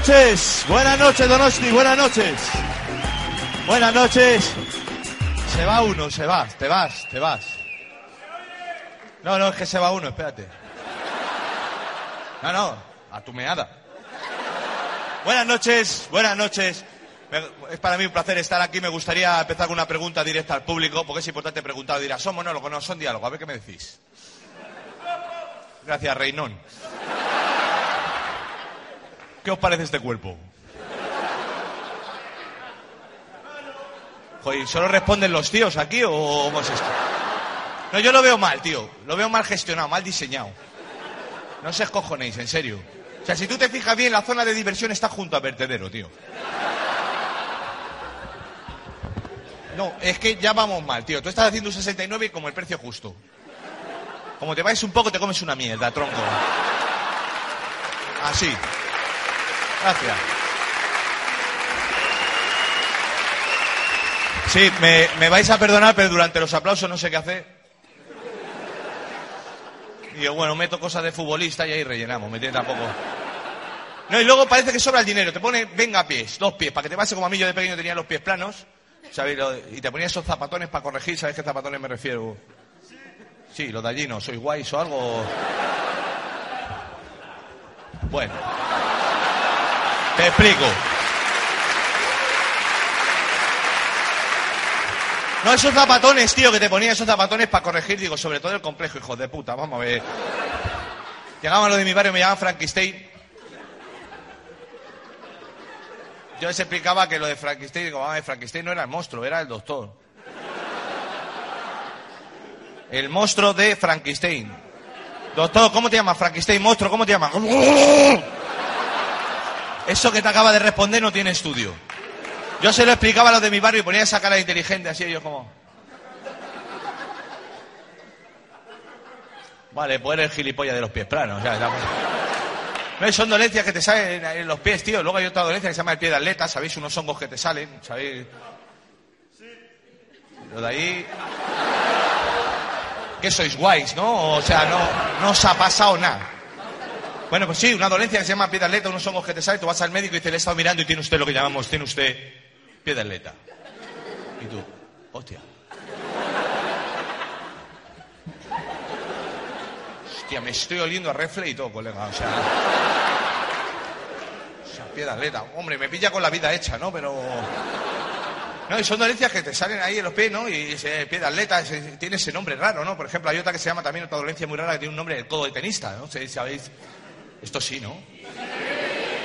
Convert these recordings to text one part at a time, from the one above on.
Noches, buenas noches, Donosti, buenas noches. Buenas noches. Se va uno, se va, te vas, te vas. No, no, es que se va uno, espérate. No, no, a tu meada. Buenas noches, buenas noches. Es para mí un placer estar aquí. Me gustaría empezar con una pregunta directa al público, porque es importante preguntar. Dirá, ¿son monólogos? No, son diálogo. A ver qué me decís. Gracias, Reinón. ¿Qué os parece este cuerpo? Joder, ¿solo responden los tíos aquí o cómo es esto? No, yo lo veo mal, tío. Lo veo mal gestionado, mal diseñado. No se escojonéis, en serio. O sea, si tú te fijas bien, la zona de diversión está junto a vertedero, tío. No, es que ya vamos mal, tío. Tú estás haciendo un 69 y como el precio justo. Como te vayas un poco, te comes una mierda, tronco. Así. Gracias. Sí, me, me vais a perdonar, pero durante los aplausos no sé qué hacer. Y yo, bueno, meto cosas de futbolista y ahí rellenamos, ¿me entiendes? Tampoco. No, y luego parece que sobra el dinero. Te pone, venga pies, dos pies, para que te pase como a mí yo de pequeño tenía los pies planos. Lo- Y te ponía esos zapatones para corregir, ¿sabes qué zapatones me refiero? Sí, los de allí no, soy guays o algo. Bueno. Te explico. No, esos zapatones, tío, que te ponía esos zapatones para corregir, digo, sobre todo el complejo, hijos de puta, vamos a ver. Llegaban a lo de mi barrio, me llamaban Frankenstein. Yo les explicaba que lo de Frankenstein, digo, vamos a ver, Frankenstein no era el monstruo, era el doctor. El monstruo de Frankenstein. Doctor, ¿cómo te llamas? Frankenstein, monstruo, ¿cómo te llamas? Eso que te acaba de responder no tiene estudio. Yo se lo explicaba a los de mi barrio y ponía esa cara inteligente así, ellos como... Vale, pues eres gilipollas de los pies planos. ya, ya. No, son dolencias que te salen en los pies, tío. Luego hay otra dolencia que se llama el pie de atleta, ¿sabéis? Unos hongos que te salen, ¿sabéis? Lo de ahí... Que sois guays, ¿no? O sea, no, no os ha pasado nada. Bueno, pues sí, una dolencia que se llama pie de atleta, unos hongos que te salen, tú vas al médico y dice, le he estado mirando y tiene usted lo que llamamos, tiene usted pie de atleta. Y tú, hostia. Hostia, me estoy oliendo a refle y todo, colega, o sea... O sea, pie de atleta. Hombre, me pilla con la vida hecha, ¿no? Pero... No, y son dolencias que te salen ahí en los pies, ¿no? Y ese pie atleta tiene ese nombre raro, ¿no? Por ejemplo, hay otra que se llama también otra dolencia muy rara que tiene un nombre de codo de tenista, ¿no? Si ¿Sabéis? Esto sí, ¿no?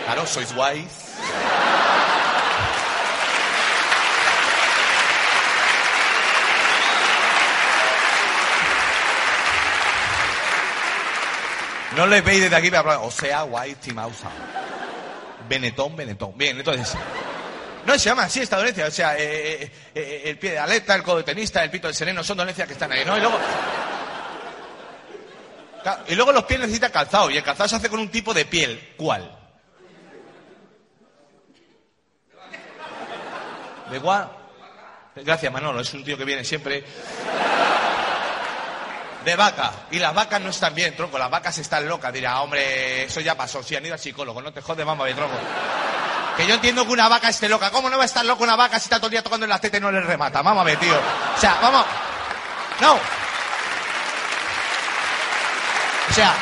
Claro, sois guays. No les veis desde aquí, pero hablar, o sea, guay, timausa. Benetón, Benetón. Bien, entonces... No, se llama así esta dolencia. O sea, eh, eh, eh, el pie de aleta, el codo de tenista, el pito del sereno, son dolencias que están ahí, ¿no? Y luego... Y luego los pies necesitan calzado, y el calzado se hace con un tipo de piel. ¿Cuál? ¿De cuál? Gracias, Manolo, es un tío que viene siempre. De vaca. Y las vacas no están bien, tronco. Las vacas están locas. Dirá, hombre, eso ya pasó. Si han ido al psicólogo, no te jodes, a ver, tronco. Que yo entiendo que una vaca esté loca. ¿Cómo no va a estar loca una vaca si está todo el día tocando en la teta y no le remata? Ver, tío. O sea, vamos. No. O sea.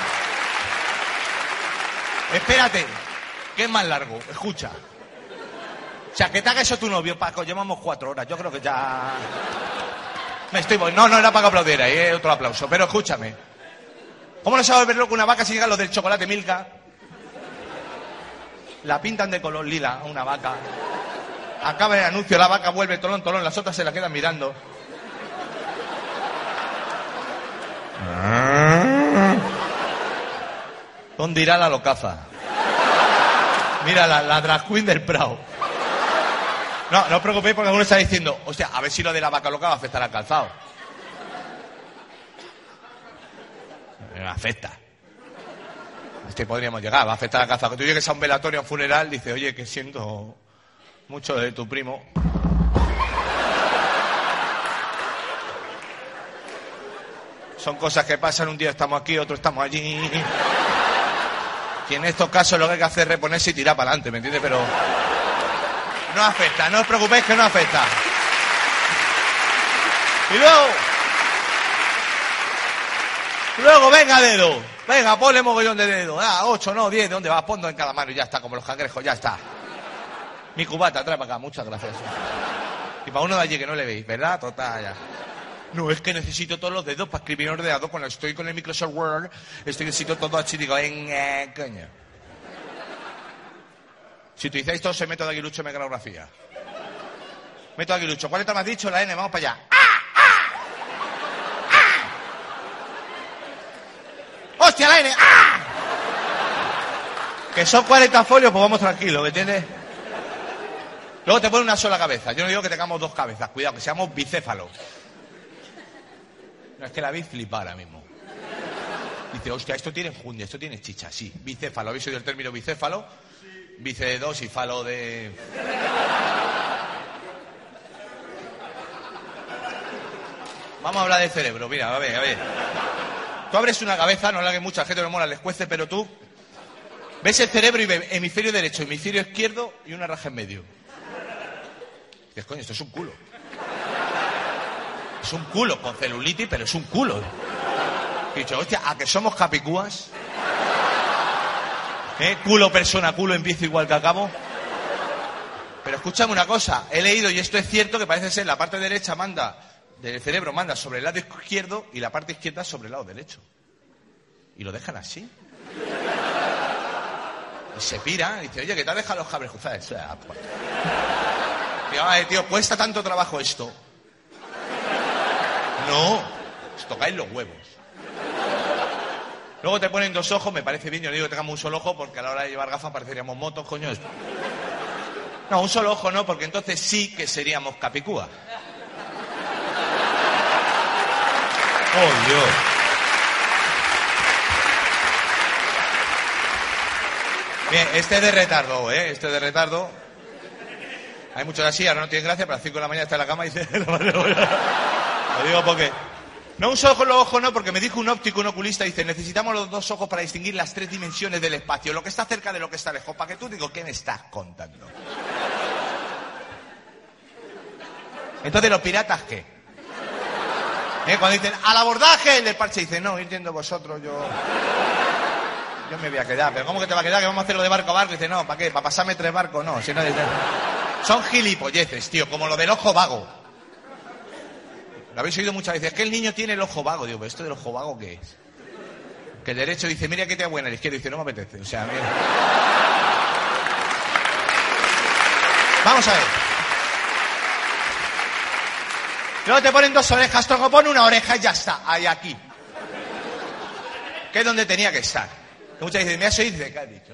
Espérate, que es más largo, escucha. O sea, que te haga eso tu novio, Paco, llevamos cuatro horas, yo creo que ya... Me estoy... No, no era para que aplaudiera, ¿eh? otro aplauso, pero escúchame. ¿Cómo no se va a volver loco una vaca si llega lo del chocolate Milka? La pintan de color lila a una vaca. Acaba el anuncio, la vaca vuelve tolón, tolón, las otras se la quedan mirando. ¿Dónde irá la locaza? Mira, la, la drag queen del Prado. No, no os preocupéis porque alguno está diciendo, hostia, a ver si lo de la vaca loca va a afectar al calzado. Afecta. Este podríamos llegar, va a afectar al calzado. Que tú llegues a un velatorio, a un funeral, dice, oye, que siento mucho de tu primo. Son cosas que pasan, un día estamos aquí, otro estamos allí. Y en estos casos lo que hay que hacer es reponerse y tirar para adelante, ¿me entiendes? Pero no afecta, no os preocupéis que no afecta. Y luego, luego venga dedo, venga, ponle mogollón de dedo. Ah, ocho, no, diez, ¿de dónde va? Ponlo en cada mano y ya está, como los cangrejos, ya está. Mi cubata, trae para acá, muchas gracias. Y para uno de allí que no le veis, ¿verdad? Total, ya. No, es que necesito todos los dedos para escribir en. Cuando estoy con el Microsoft Word, estoy necesito todo así, digo, en, eh, coño. Si utilizáis todo ese método aguilucho en mecanografía. Método aguilucho. ¿Cuál letra me has dicho? La N, vamos para allá. ¡Ah! ¡Ah! ¡Ah! ¡Hostia, la N! ¡Ah! Que son 40 folios, pues vamos tranquilos, ¿me entiendes? Luego te pone una sola cabeza. Yo no digo que tengamos dos cabezas, cuidado, que seamos bicéfalos. Es que la vi flipar ahora mismo. Dice, hostia, esto tiene enjundia, esto tiene chicha, sí. Bicéfalo, ¿habéis oído el término bicéfalo? Bice de dos y falo de... Vamos a hablar del cerebro, mira, a ver, a ver. Tú abres una cabeza, no la que mucha gente no mola, les cuece, pero tú ves el cerebro y ves hemisferio derecho, hemisferio izquierdo y una raja en medio. Dices, coño, esto es un culo. Es un culo, con celulitis, pero es un culo. Y dicho, hostia, ¿a que somos capicúas? ¿Eh? Culo, persona, culo, empiezo igual que acabo. Pero escúchame una cosa, he leído, y esto es cierto, que parece ser la parte derecha manda, del cerebro manda sobre el lado izquierdo y la parte izquierda sobre el lado derecho. Y lo dejan así. Y se pira, y dice, oye, ¿qué te ha dejado los cables cruzados? Tío, ay, tío, cuesta tanto trabajo esto. No, os tocáis los huevos. Luego te ponen dos ojos, me parece bien, yo no digo que tengamos un solo ojo porque a la hora de llevar gafas pareceríamos motos, coño. No, un solo ojo no, porque entonces sí que seríamos capicúa. Oh, Dios. Bien, este de retardo, ¿eh? Este de retardo. Hay muchos así, ahora no tienen gracia, pero a las 5 de la mañana está en la cama y dice... Lo digo porque... No un solo los ojos, no, porque me dijo un óptico, un oculista, dice, necesitamos los dos ojos para distinguir las tres dimensiones del espacio, lo que está cerca de lo que está lejos. Para que tú digo, ¿qué me estás contando? Entonces, ¿los piratas qué? ¿Eh? Cuando dicen, al abordaje, el del parche dice, no, entiendo vosotros, yo... Yo me voy a quedar, pero ¿cómo que te va a quedar? Que vamos a hacer lo de barco a barco. dice, no, ¿para qué? ¿Para pasarme tres barcos? No, si no... Son gilipolleces, tío, como lo del ojo vago. Lo habéis oído muchas veces. Es que el niño tiene el ojo vago. Digo, ¿pero esto del ojo vago qué es? Que el derecho dice, mira que te buena, el izquierdo dice, no me apetece. O sea, mira. Vamos a ver. Luego te ponen dos orejas, toco pone una oreja y ya está, ahí aquí. Que es donde tenía que estar. Muchas veces, ¿me has oído? ¿qué has dicho?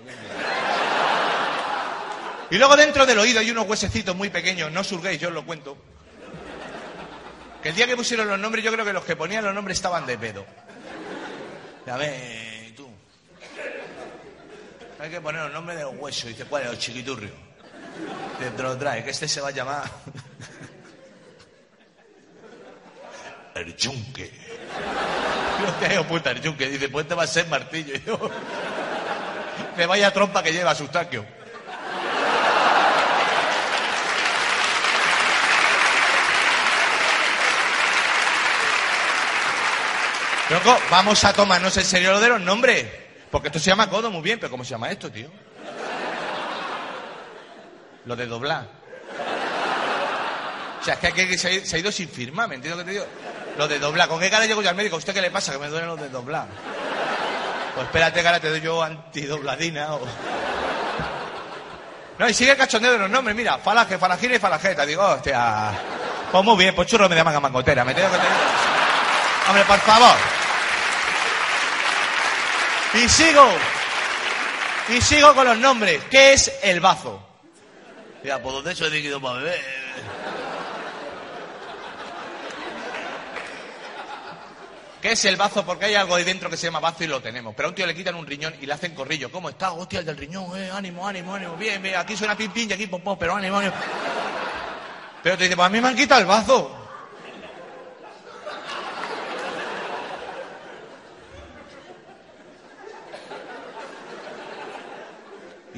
Y luego dentro del oído hay unos huesecitos muy pequeños, no surguéis, yo os lo cuento. Que el día que pusieron los nombres, yo creo que los que ponían los nombres estaban de pedo. A ver, tú. Hay que poner los nombres de los huesos. Dice, ¿cuál es? El chiquiturrio. Te lo trae, que este se va a llamar. El yunque. Yo te hago puta el yunque. Dice, pues te va a ser martillo. Y vaya trompa que lleva Sustaquio. Loco, vamos a tomarnos en serio lo de los nombres. Porque esto se llama codo muy bien, pero ¿cómo se llama esto, tío? Lo de doblar. O sea, es que aquí se ha, ido sin firmar, ¿me entiendes lo que te digo? Lo de doblar. ¿Con qué cara llego yo al médico? ¿A usted qué le pasa? Que me duele lo de doblar. Pues espérate, cara, te doy yo antidobladina o... No, y sigue el cachondeo de los nombres, mira, falange, falangina y falangeta. Digo, hostia. Pues muy bien, pues churro me llaman a mangotera, ¿me lo que te digo? Hombre, por favor. Y sigo. Y sigo con los nombres. ¿Qué es el bazo? Mira, pues de eso he líquido para beber. ¿Qué es el bazo? Porque hay algo ahí dentro que se llama bazo y lo tenemos. Pero a un tío le quitan un riñón y le hacen corrillo. ¿Cómo está? Hostia, el del riñón, eh, ánimo, ánimo, ánimo. Bien, bien, aquí suena pim pim y aquí pom pom, pero ánimo, ánimo. Pero te dice, pues a mí me han quitado el bazo.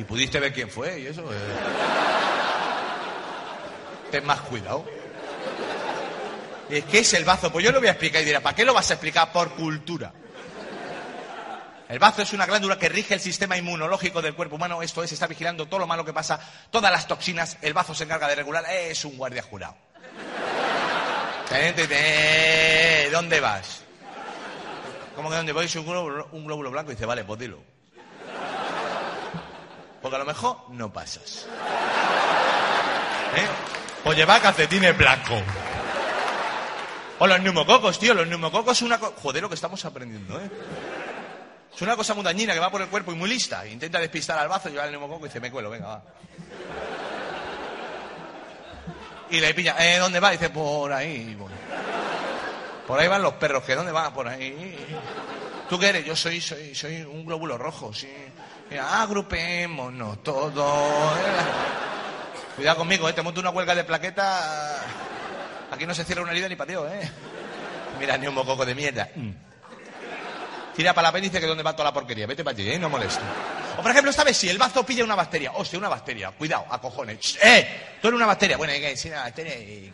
Y pudiste ver quién fue y eso. Eh. Ten más cuidado. ¿Qué es el bazo? Pues yo lo voy a explicar y dirá, ¿para qué lo vas a explicar? Por cultura. El bazo es una glándula que rige el sistema inmunológico del cuerpo humano. Esto es, está vigilando todo lo malo que pasa, todas las toxinas. El bazo se encarga de regular. Es un guardia jurado. ¿Dónde vas? ¿Cómo que dónde voy? Un glóbulo blanco. Y dice, vale, pues dilo. Porque a lo mejor no pasas. ¿Eh? Pues lleva calcetines blancos. O los neumococos, tío. Los neumococos es una cosa... Joder, lo que estamos aprendiendo, ¿eh? Es una cosa muy dañina que va por el cuerpo y muy lista. Intenta despistar al bazo, lleva el neumococo y dice, me cuelo, venga, va. Y le pilla, ¿eh, ¿dónde va? dice, por ahí. Por, por ahí van los perros, ¿que dónde va? Por ahí. ¿Tú qué eres? Yo soy, soy, soy un glóbulo rojo, sí. Mira, agrupémonos todos. Cuidado conmigo, ¿eh? Te monto una huelga de plaqueta. Aquí no se cierra una herida ni pateo, ¿eh? Mira, ni un mococo de mierda. Mm. Tira para la apéndice que donde va toda la porquería. Vete para allí, ¿eh? No molesta. O por ejemplo, vez si el bazo pilla una bacteria. Hostia, una bacteria. Cuidado, a cojones. ¡Eh! Tú eres una bacteria. Bueno, ¿y qué? Sí, una bacteria y...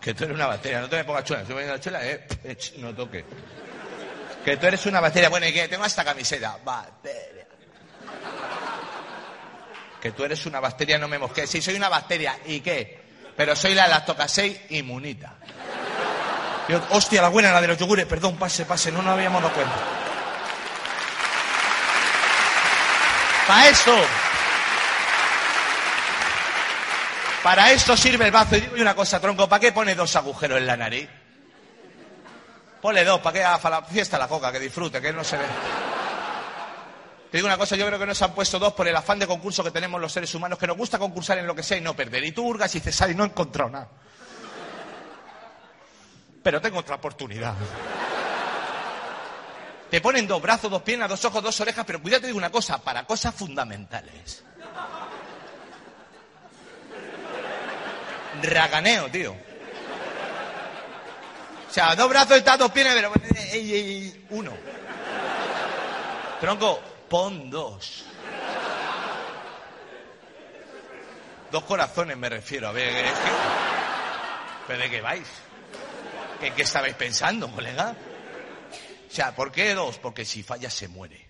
Que tú eres una bacteria. No te me pongas chula. Estoy poniendo la chula, eh. No toque. Que tú eres una bacteria. Bueno, ¿y qué? Tengo esta camiseta. Bacteria. Que tú eres una bacteria, no me mosques. Sí, soy una bacteria. ¿Y qué? Pero soy la lactocasei inmunita. Yo, hostia, la buena, la de los yogures. Perdón, pase, pase. No nos habíamos dado cuenta. Para eso. Para esto sirve el bazo. Y una cosa, tronco. ¿Para qué pone dos agujeros en la nariz? Ponle dos, ¿para que haga la fiesta la coca? Que disfrute, que no se ve. Te digo una cosa, yo creo que nos han puesto dos por el afán de concurso que tenemos los seres humanos, que nos gusta concursar en lo que sea y no perder. Y tú hurgas y dices, ay, no he encontrado nada. Pero tengo otra oportunidad. Te ponen dos brazos, dos piernas, dos ojos, dos orejas, pero cuídate de una cosa, para cosas fundamentales. Raganeo, tío. O sea, dos brazos y dos piernas, pero... Ey, ey, uno. Tronco, pon dos. Dos corazones me refiero. A ver, es. ¿Pero de qué vais? ¿En qué estabais pensando, colega? O sea, ¿por qué dos? Porque si falla se muere.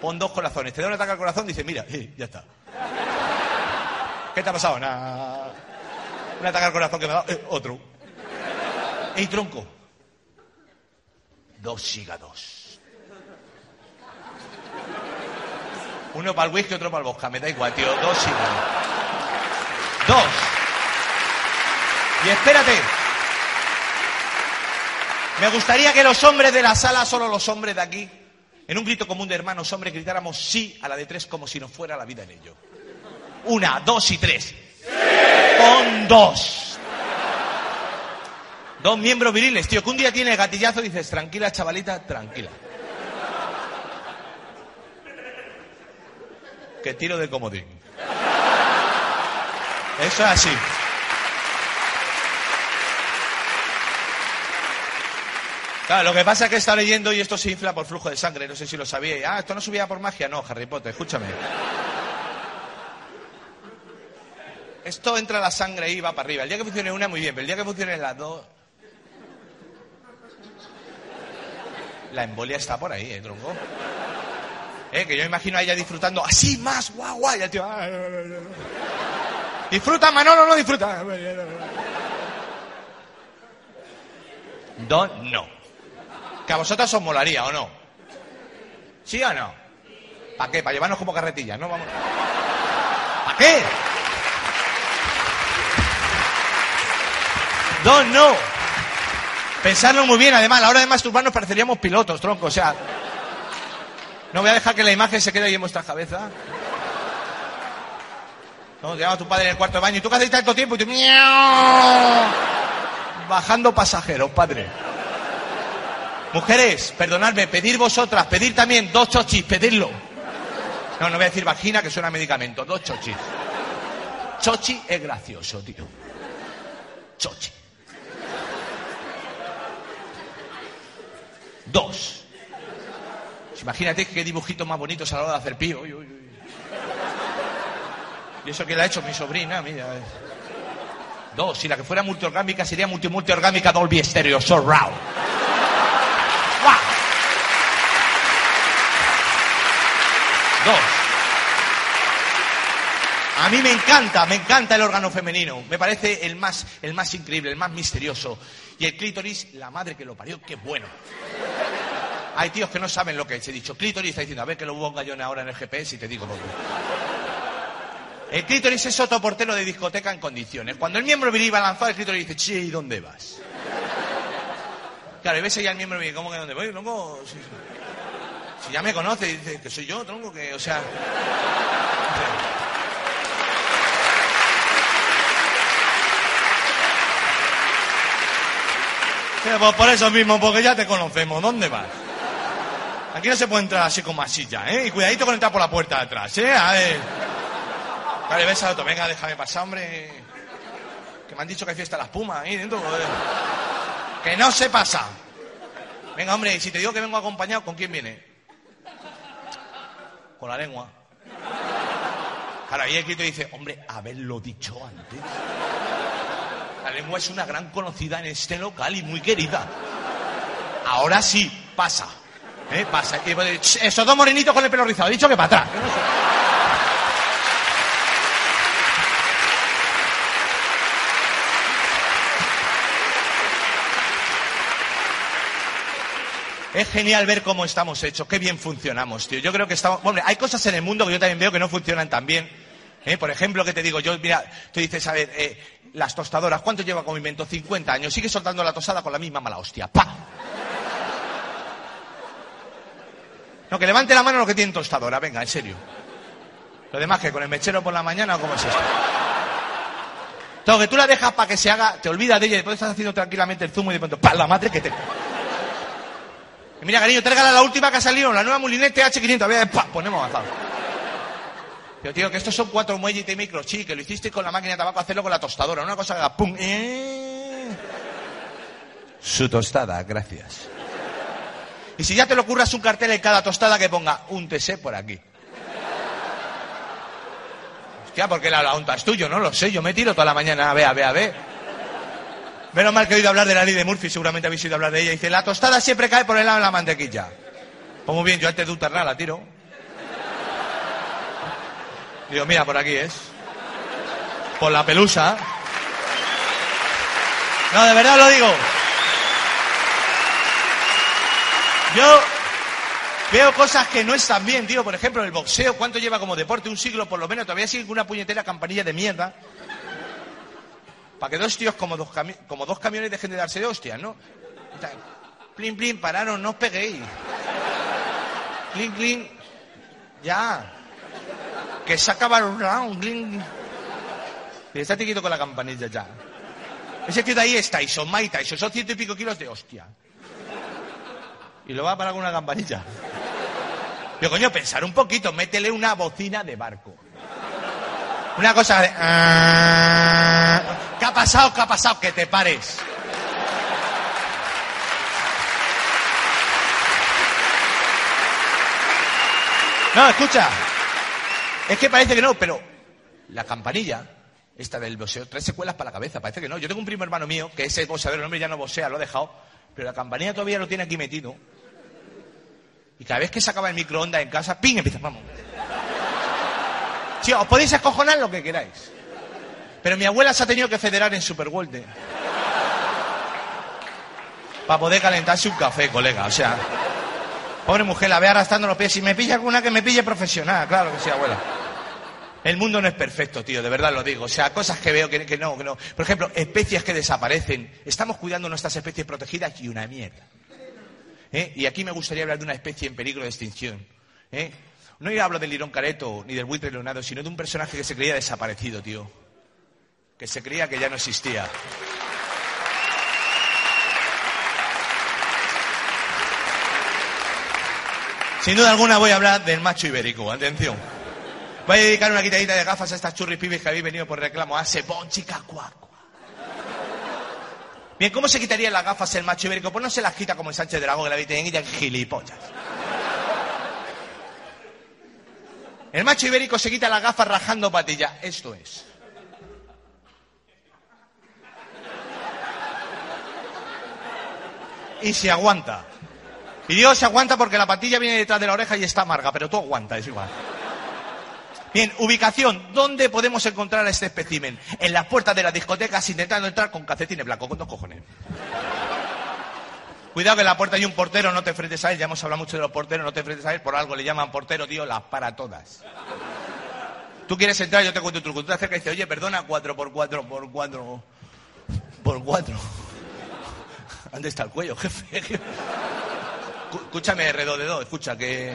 Pon dos corazones. Te da un ataque al corazón, dice, mira, eh, ya está. ¿Qué te ha pasado? Nada. Un ataque al corazón que me ha dado, eh, otro. ¡Ey, tronco! Dos hígados. Uno para el whisky, otro para el bosca. Me da igual, tío. Dos hígados. Dos. Y espérate. Me gustaría que los hombres de la sala, solo los hombres de aquí, en un grito común de hermanos hombres, gritáramos sí a la de tres como si nos fuera la vida en ello. Una, dos y tres. Con dos. Dos miembros viriles, tío, que un día tiene gatillazo y dices, tranquila, chavalita, tranquila. Que tiro de comodín. Eso es así. Claro, lo que pasa es que está leyendo y esto se infla por flujo de sangre, no sé si lo sabíais. Ah, esto no subía por magia. No, Harry Potter, escúchame. Esto entra la sangre y va para arriba. El día que funcione una, muy bien, pero el día que funcione las dos... La embolia está por ahí, ¿eh, tronco? ¿Eh? Que yo imagino a ella disfrutando así más, guau, guau, y el tío... Disfruta, Manolo, no disfruta. Don, no. Que a vosotros os molaría, ¿o no? ¿Sí o no? ¿Para qué? Para llevarnos como carretillas, ¿no? Vamos. ¿Para qué? Don, no. Pensarlo muy bien, además, a la hora de masturbarnos pareceríamos pilotos, tronco, o sea... No voy a dejar que la imagen se quede ahí en vuestra cabeza. No, te llama tu padre en el cuarto de baño y tú que haces tanto tiempo y tú... Bajando pasajeros, padre. Mujeres, perdonadme, pedir vosotras, pedir también dos chochis, pedirlo. No, no voy a decir vagina, que suena a medicamento, dos chochis. Chochi es gracioso, tío. Chochi. Dos. Imagínate qué dibujitos más bonitos a la hora de hacer pío. Y eso que le ha hecho mi sobrina, mira. eh. Dos. Si la que fuera multiorgámica sería multi multiorgámica Dolby Stereo Surround. ¡Guau! Dos. A mí me encanta, me encanta el órgano femenino. Me parece el más, el más increíble, el más misterioso. Y el clítoris, la madre que lo parió, qué bueno. Hay tíos que no saben lo que es. He dicho clítoris, está diciendo, a ver que lo ponga yo ahora en el GPS y te digo. El clítoris es otro portero de discoteca en condiciones. Cuando el miembro viril va lanzado, el clítoris dice, che, ¿y dónde vas? Claro, y ves ahí al miembro viril, ¿cómo que dónde voy? Tronco, si, si ya me conoce, dice que soy yo, tronco, que, o sea... Pues por eso mismo, porque ya te conocemos. ¿Dónde vas? Aquí no se puede entrar así como así ya, ¿eh? Y cuidadito con entrar por la puerta de atrás, ¿eh? A ver. Vale, ves al otro. Venga, déjame pasar, hombre. Que me han dicho que hay fiesta de las pumas ahí dentro. Que no se pasa. Venga, hombre, y si te digo que vengo acompañado, ¿con quién viene? Con la lengua. Claro, ahí el grito dice, hombre, haberlo dicho antes. La lengua es una gran conocida en este local y muy querida. Ahora sí, pasa. ¿Eh? Pasa. "Ch, Esos dos morenitos con el pelo rizado. Dicho que para atrás. Es genial ver cómo estamos hechos, qué bien funcionamos, tío. Yo creo que estamos... Hombre, hay cosas en el mundo que yo también veo que no funcionan tan bien. ¿eh? Por ejemplo, que te digo, yo, mira, tú dices, a ver, eh, las tostadoras, ¿cuánto lleva como invento? 50 años. Sigue soltando la tostada con la misma mala hostia. ¡Pa! No, que levante la mano lo que tiene tostadora, venga, en serio. Lo demás que con el mechero por la mañana cómo es esto. Todo que tú la dejas para que se haga, te olvidas de ella y después estás haciendo tranquilamente el zumo y de pronto, ¡pa! La madre que te... Y mira, cariño, tráigala la última que ha salido, la nueva Moulinet TH500. A ver, ¡pa! Ponemos avanzado. Pero tío, que estos son cuatro muelles microchip, que lo hiciste con la máquina de tabaco, hacerlo con la tostadora. Una cosa que haga ¡pum! ¡eh! Su tostada, gracias. Y si ya te lo curras un cartel en cada tostada que ponga TC por aquí. Hostia, porque la, la unta es tuyo, no lo sé. Yo me tiro toda la mañana a ver, a ver, a ver. Menos mal que he oído hablar de la ley de Murphy, seguramente habéis oído hablar de ella. Dice, la tostada siempre cae por el lado de la mantequilla. Pues muy bien, yo antes de untarla la tiro. Digo, mira, por aquí es. Por la pelusa. No, de verdad lo digo. Yo veo cosas que no están bien, tío. Por ejemplo, el boxeo, ¿cuánto lleva como deporte? Un siglo por lo menos. Todavía sigue con una puñetera campanilla de mierda. Para que dos tíos como dos, como dos camiones dejen de darse de hostias, ¿no? Plin, plin, pararon, no os peguéis. Plin, plin. Ya. Que se acaba el round, plin. Está quieto con la campanilla ya. Ese tío de ahí es Tyson, Mike Tyson. Son ciento y pico kilos de hostia. Y lo va a parar con una campanilla. Pero coño, pensar un poquito, métele una bocina de barco. Una cosa de... "Ah". ¿Qué ha pasado? ¿Qué ha pasado? Que te pares. No, escucha. Es que parece que no, pero la campanilla, esta del boxeo, tres secuelas para la cabeza, parece que no. Yo tengo un primo hermano mío, que ese boxeador, el hombre ya no boxea, lo ha dejado, pero la campanilla todavía lo tiene aquí metido. Y cada vez que sacaba el microondas en casa, ¡ping! empieza, vamos. Sí, os podéis escojonar lo que queráis. Pero mi abuela se ha tenido que federar en Superworld. Para poder calentarse un café, colega. O sea, pobre mujer, la ve arrastrando los pies. Si me pilla alguna que me pille profesional, claro que sí, abuela. El mundo no es perfecto, tío, de verdad lo digo. O sea, cosas que veo que no, que no. Por ejemplo, especies que desaparecen. Estamos cuidando nuestras especies protegidas y una mierda. ¿Eh? Y aquí me gustaría hablar de una especie en peligro de extinción. ¿Eh? No hablo del lirón careto ni del buitre leonado, sino de un personaje que se creía desaparecido, tío. Que se creía que ya no existía. Sin duda alguna voy a hablar del macho ibérico. Atención. Voy a dedicar una quitadita de gafas a estas churris pibes que habéis venido por reclamo. Hace bonchica cuacua. Bien, ¿cómo se quitaría las gafas el macho ibérico? Pues no se las quita como el Sánchez Dragón que la viste en gilipollas. El macho ibérico se quita las gafas rajando patilla. Esto es. Y se aguanta. Y Dios se aguanta porque la patilla viene detrás de la oreja y está amarga, pero tú aguanta, es igual. Bien, ubicación. ¿Dónde podemos encontrar a este espécimen? En las puertas de las discotecas intentando entrar con calcetines blancos, con dos cojones. Cuidado que en la puerta hay un portero, no te enfrentes a él. Ya hemos hablado mucho de los porteros, no te enfrentes a él. Por algo le llaman portero, tío, las para todas. Tú quieres entrar, yo te cuento un truco. Tú te acercas y dices, oye, perdona, cuatro por cuatro, por cuatro, por cuatro. ¿Dónde está el cuello, jefe? Escúchame, redo de dos, escucha, que...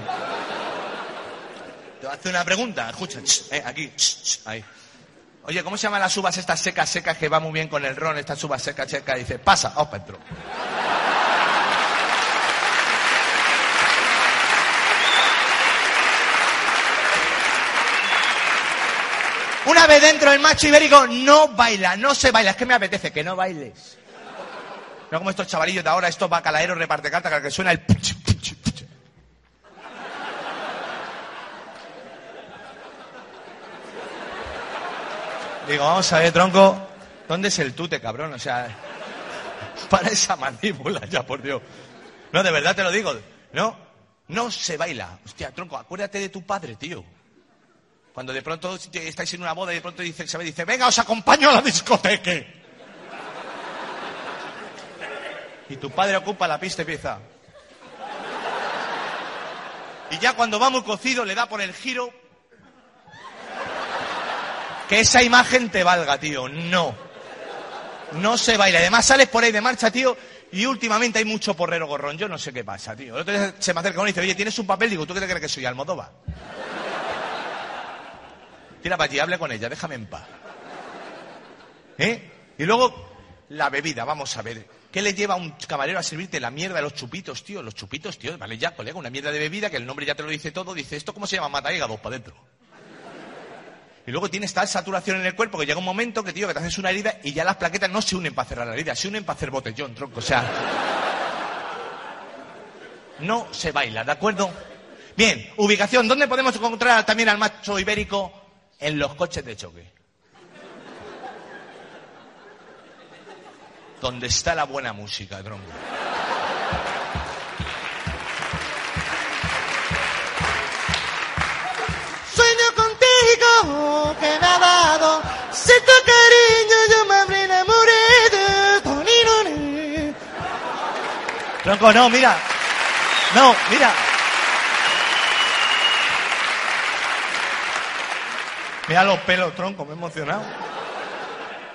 Te hacer una pregunta, escucha, eh, aquí, ahí. Oye, ¿cómo se llaman las uvas estas secas, secas que va muy bien con el ron, estas uvas secas, secas? dice, pasa, oh, Pedro. Una vez dentro el macho ibérico no baila, no se baila. Es que me apetece que no bailes. No como estos chavalillos de ahora, estos bacalaeros reparte carta que suena el... Digo, vamos a ver, tronco, ¿dónde es el tute, cabrón? O sea, para esa mandíbula, ya por Dios. No, de verdad te lo digo. No, no se baila. Hostia, tronco, acuérdate de tu padre, tío. Cuando de pronto estáis en una boda y de pronto dice, se dice, venga, os acompaño a la discoteca. Y tu padre ocupa la pista y empieza. Y ya cuando va muy cocido le da por el giro. Que esa imagen te valga, tío. No. No se baila. Además sales por ahí de marcha, tío. Y últimamente hay mucho porrero gorrón. Yo no sé qué pasa, tío. El otro día se me acerca uno y dice, oye, ¿tienes un papel? Digo, ¿tú qué te crees que soy? Almodóvar. Tira para allí, hable con ella, déjame en paz. ¿Eh? Y luego, la bebida, vamos a ver. ¿Qué le lleva a un camarero a servirte la mierda de los chupitos, tío? Los chupitos, tío, vale ya, colega, una mierda de bebida que el nombre ya te lo dice todo. Dice, ¿esto cómo se llama? Mata hígado para adentro. Y luego tienes tal saturación en el cuerpo que llega un momento que, tío, que te haces una herida y ya las plaquetas no se unen para cerrar la herida, se unen para hacer botellón, tronco. O sea, no se baila, ¿de acuerdo? Bien, ubicación. ¿Dónde podemos encontrar también al macho ibérico? En los coches de choque. Donde está la buena música, tronco. Que me ha dado tu cariño yo me habré enamorado. Tronco, no, mira. No, mira. Mira los pelos, tronco, me he emocionado.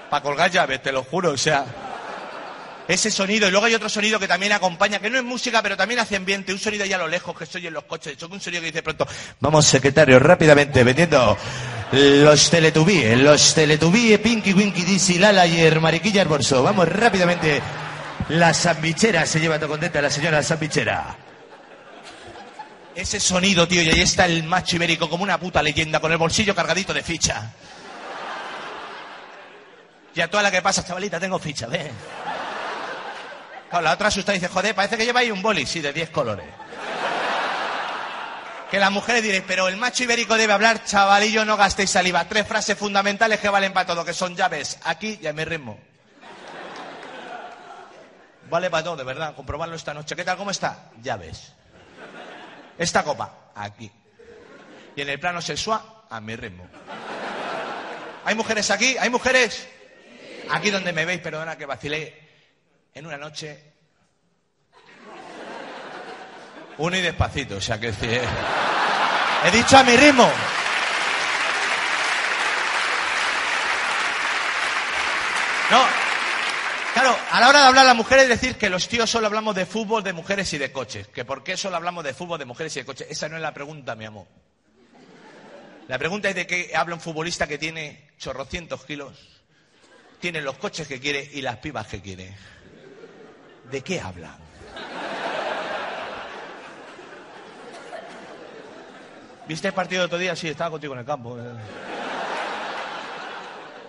Para colgar llaves, te lo juro, o sea. Ese sonido, y luego hay otro sonido que también acompaña, que no es música, pero también hace ambiente, un sonido allá a lo lejos que estoy en los coches, de un sonido que dice pronto, vamos secretario, rápidamente, vendiendo los teletubíes, los teletubíes, Pinky, Winky, Dizzy, Lala y el Mariquilla Arborso. Vamos rápidamente, la sandwichera, se lleva todo contenta la señora sandwichera. Ese sonido, tío, y ahí está el macho ibérico como una puta leyenda, con el bolsillo cargadito de ficha. Y a toda la que pasa, chavalita, tengo ficha, ve. La otra asusta y dice, joder, parece que lleva ahí un boli, sí, de 10 colores. Que las mujeres diréis, pero el macho ibérico debe hablar, chavalillo, no gastéis saliva. Tres frases fundamentales que valen para todo, que son llaves. Aquí y a mi ritmo. Vale para todo, de verdad. Comprobarlo esta noche. ¿Qué tal? ¿Cómo está? Llaves. Esta copa, aquí. Y en el plano sexual, a mi ritmo. ¿Hay mujeres aquí? ¿Hay mujeres? Aquí donde me veis, perdona que vacilé. En una noche. Uno y despacito, o sea que eh. He dicho a mi ritmo. No. Claro, a la hora de hablar a las mujeres decir que los tíos solo hablamos de fútbol, de mujeres y de coches. Que por qué solo hablamos de fútbol, de mujeres y de coches. Esa no es la pregunta, mi amor. La pregunta es de qué habla un futbolista que tiene chorrocientos kilos, tiene los coches que quiere y las pibas que quiere. ¿De qué hablan? ¿Viste el partido de otro día? Sí, estaba contigo en el campo.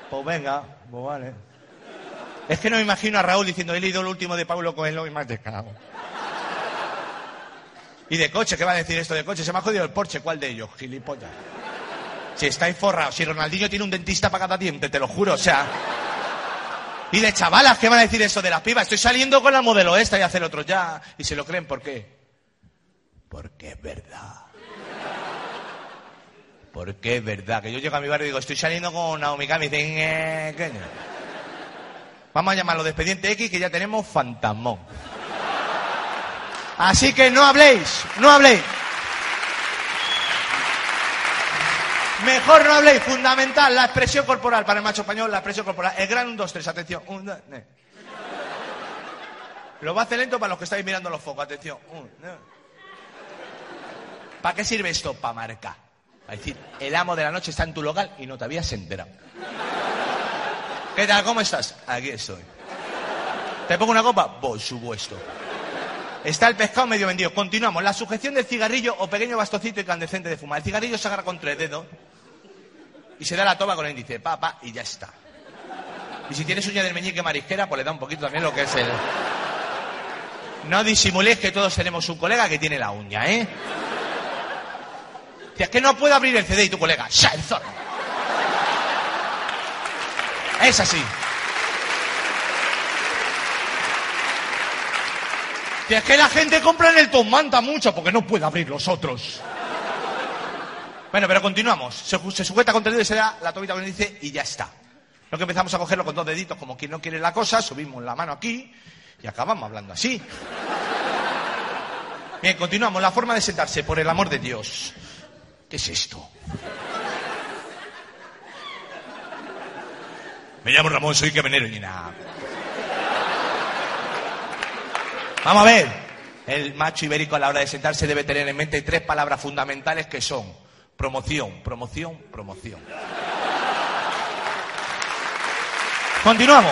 Pues venga, pues vale. Es que no me imagino a Raúl diciendo, he leído el último de Pablo Coelho y más de cago. Y de coche, ¿qué va a decir esto de coche? Se me ha jodido el Porsche, ¿cuál de ellos? Gilipollas. Si estáis forrados, si Ronaldinho tiene un dentista para cada diente, te lo juro, o sea. Y de chavalas, ¿qué van a decir eso de las pibas? Estoy saliendo con la modelo esta y hacer otro ya. Y se lo creen, ¿por qué? Porque es verdad. Porque es verdad. Que yo llego a mi barrio y digo, estoy saliendo con Naomi Kami. Y dicen, eh, ¿qué? Vamos a llamarlo de expediente X que ya tenemos fantasmón. Así que no habléis, no habléis. Mejor no habléis. Fundamental, la expresión corporal para el macho español, la expresión corporal. El gran 1, 2, 3, atención. Lo va a hacer lento para los que estáis mirando los focos. Atención. ¿Para qué sirve esto? Para marcar. Para decir, el amo de la noche está en tu local y no te habías enterado. ¿Qué tal? ¿Cómo estás? Aquí estoy. ¿Te pongo una copa? Por supuesto. Está el pescado medio vendido. Continuamos. La sujeción del cigarrillo o pequeño bastocito incandescente de fumar. El cigarrillo se agarra con tres dedos y se da la toma con el índice. Pa, y ya está. Y si tienes uña del meñique marisquera, pues le da un poquito también lo que es el... No disimuléis que todos tenemos un colega que tiene la uña, ¿eh? Es que no puedo abrir el CD y tu colega, ¡ya, el zorro! Es así. Es que la gente compra en el Tom Manta mucho porque no puede abrir los otros. Bueno, pero continuamos. Se, se sujeta con tres dedos y se da la tobita con el índice y ya está. Lo que empezamos a cogerlo con dos deditos como quien no quiere la cosa, subimos la mano aquí y acabamos hablando así. Bien, continuamos. La forma de sentarse, por el amor de Dios. ¿Qué es esto? Me llamo Ramón, soy camionero y nada. Vamos a ver. El macho ibérico a la hora de sentarse debe tener en mente tres palabras fundamentales que son promoción, promoción, promoción. Continuamos.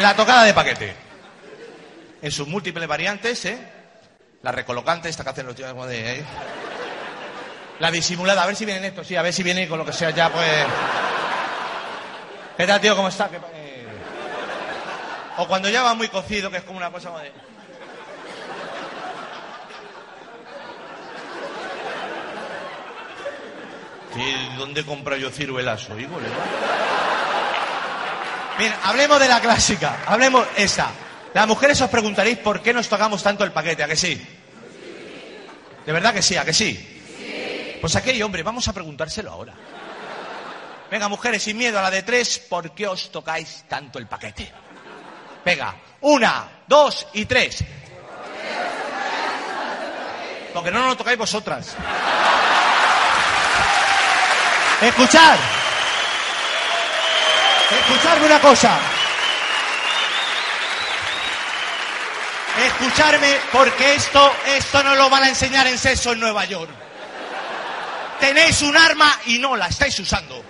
La tocada de paquete. En sus múltiples variantes, ¿eh? La recolocante, esta que hacen los tíos de... ¿eh? La disimulada, a ver si vienen estos, sí, a ver si vienen con lo que sea ya, pues... ¿Qué tal, tío? ¿Cómo está? ¿Qué pa- eh? O cuando ya va muy cocido, que es como una cosa como de... ¿Y ¿Dónde he comprado yo ciruelas hoy? Bien, hablemos de la clásica, hablemos esa. Las mujeres os preguntaréis por qué nos tocamos tanto el paquete, ¿a que sí? ¿De verdad que sí? ¿A que sí? Pues aquí, hombre, vamos a preguntárselo ahora. Venga, mujeres, sin miedo a la de tres, ¿por qué os tocáis tanto el paquete? Venga, una, dos y tres. Porque no nos lo tocáis vosotras. Escuchad. Escuchadme una cosa. Escucharme porque esto, esto no lo van a enseñar en sexo en Nueva York. Tenéis un arma y no la estáis usando.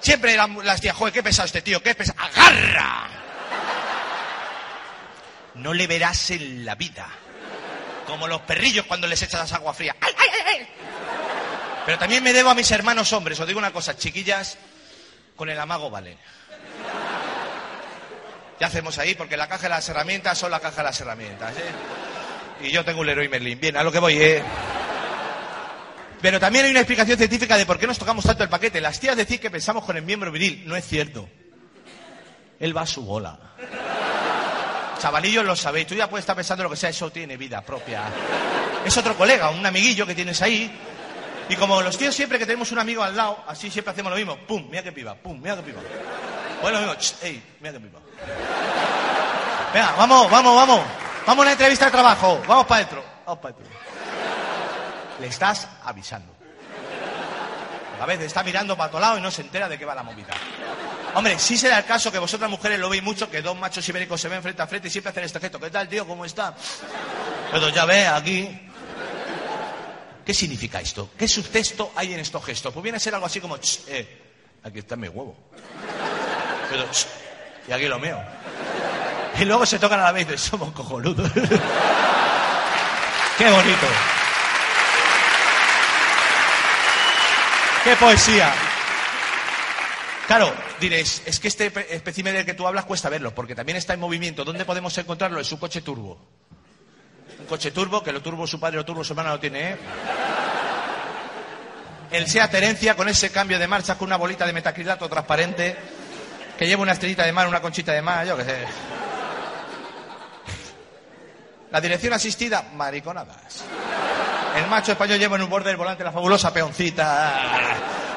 Siempre la- las tías, joder, qué pesado este tío, qué pesado. ¡Agarra! No le verás en la vida. Como los perrillos cuando les echas agua fría. ¡Ay, ay, ay, ay! Pero también me debo a mis hermanos hombres. Os digo una cosa, chiquillas, con el amago vale. Ya hacemos ahí, porque la caja de las herramientas son la caja de las herramientas. ¿eh? Y yo tengo un Leroy Merlin. Bien, a lo que voy, ¿eh? Pero también hay una explicación científica de por qué nos tocamos tanto el paquete. Las tías decir que pensamos con el miembro viril. No es cierto. Él va a su bola. Chavalillos lo sabéis, tú ya puedes estar pensando lo que sea, eso tiene vida propia. Es otro colega, un amiguillo que tienes ahí. Y como los tíos siempre que tenemos un amigo al lado, así siempre hacemos lo mismo. Pum, mira qué piba, pum, mira qué piba. Bueno, mismo, ch, ey, mira qué piba. Venga, vamos, vamos, vamos. Vamos a una entrevista de trabajo. Vamos para adentro. Vamos para adentro. Le estás avisando. A veces está mirando para otro lado y no se entera de qué va la movida. Hombre, sí será el caso que vosotras mujeres lo veis mucho, que dos machos ibéricos se ven frente a frente y siempre hacen este gesto. ¿Qué tal, tío? ¿Cómo está? Pero ya ve, aquí... ¿Qué significa esto? ¿Qué subtexto hay en estos gestos? Pues viene a ser algo así como... "Ch, eh, aquí está mi huevo. Pero... "Ch, y aquí lo mío. Y luego se tocan a la vez y somos cojonudos. ¡Qué bonito! ¡Qué poesía! Claro, diréis, es que este espécimen del que tú hablas cuesta verlo, porque también está en movimiento. ¿Dónde podemos encontrarlo? En su coche turbo. Coche turbo, que lo turbo su padre, lo turbo su hermana lo tiene, ¿eh? El Seat Herencia con ese cambio de marcha con una bolita de metacrilato transparente, que lleva una estrellita de mar, una conchita de mar, yo qué sé. La dirección asistida, mariconadas. El macho español lleva en un borde del volante la fabulosa peoncita.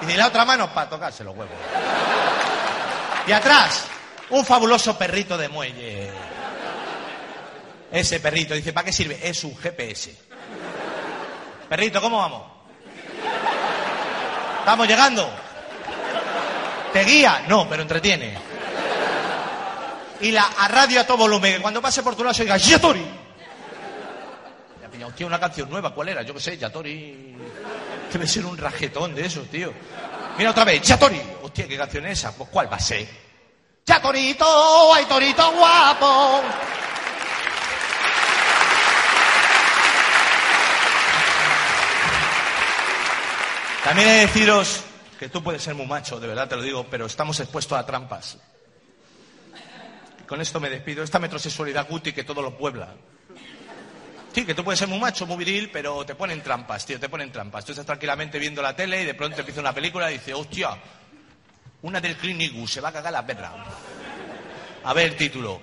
Y de la otra mano para tocarse los huevos. Y atrás, un fabuloso perrito de muelle. Ese perrito, dice, ¿para qué sirve? Es un GPS. Perrito, ¿cómo vamos? ¿Estamos llegando? ¿Te guía? No, pero entretiene. Y la a radio a todo volumen, que cuando pase por tu lado se oiga Yatori. Tío, una canción nueva, ¿cuál era? Yo qué sé, Yatori. Debe ser un rajetón de esos, tío. Mira otra vez, Yatori. Hostia, ¿qué canción es esa? Pues ¿cuál va a ser? Yatorito, ay torito guapo. También he de deciros que tú puedes ser muy macho, de verdad te lo digo, pero estamos expuestos a trampas. Con esto me despido. Esta metrosexualidad guti que todo lo puebla. Sí, que tú puedes ser muy macho, muy viril, pero te ponen trampas, tío, te ponen trampas. Tú estás tranquilamente viendo la tele y de pronto empieza una película y dices, hostia, una del Eastwood, se va a cagar la perra. A ver, título.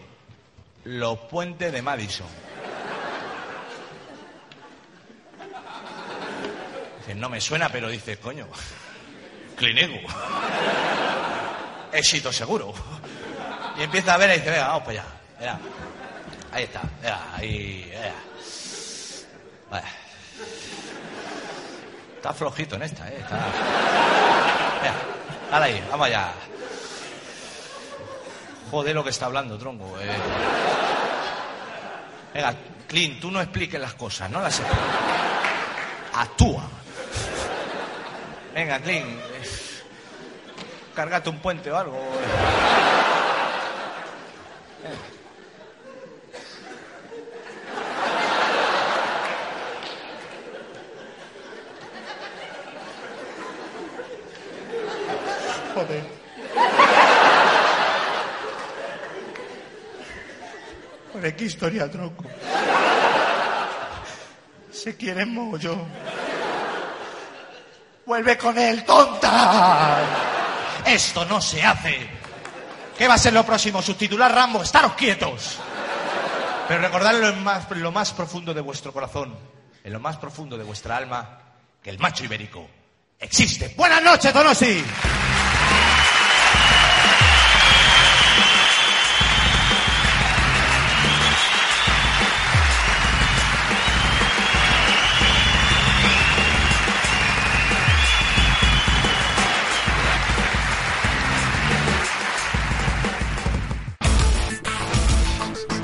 Los puentes de Madison. Dices, no me suena, pero dices, coño, Eastwood. Éxito seguro. Y empieza a ver y dice, venga, vamos para allá. Ahí está, venga, ahí, venga. Vaya. Está flojito en esta, ¿eh? Está... Venga, dale ahí, vamos allá. Joder lo que está hablando, tronco. eh. Venga, Clint, tú no expliques las cosas, no las expliques. Actúa. Venga, Clint. Cárgate un puente o algo. Joder. Joder, qué historia, tronco. Se quieren mogollón. Vuelve con él, tonta. Esto no se hace. ¿Qué va a ser lo próximo? Subtitular Rambo, estaros quietos. Pero recordadlo en en lo más profundo de vuestro corazón, en lo más profundo de vuestra alma, que el macho ibérico existe. Buenas noches, Donosti.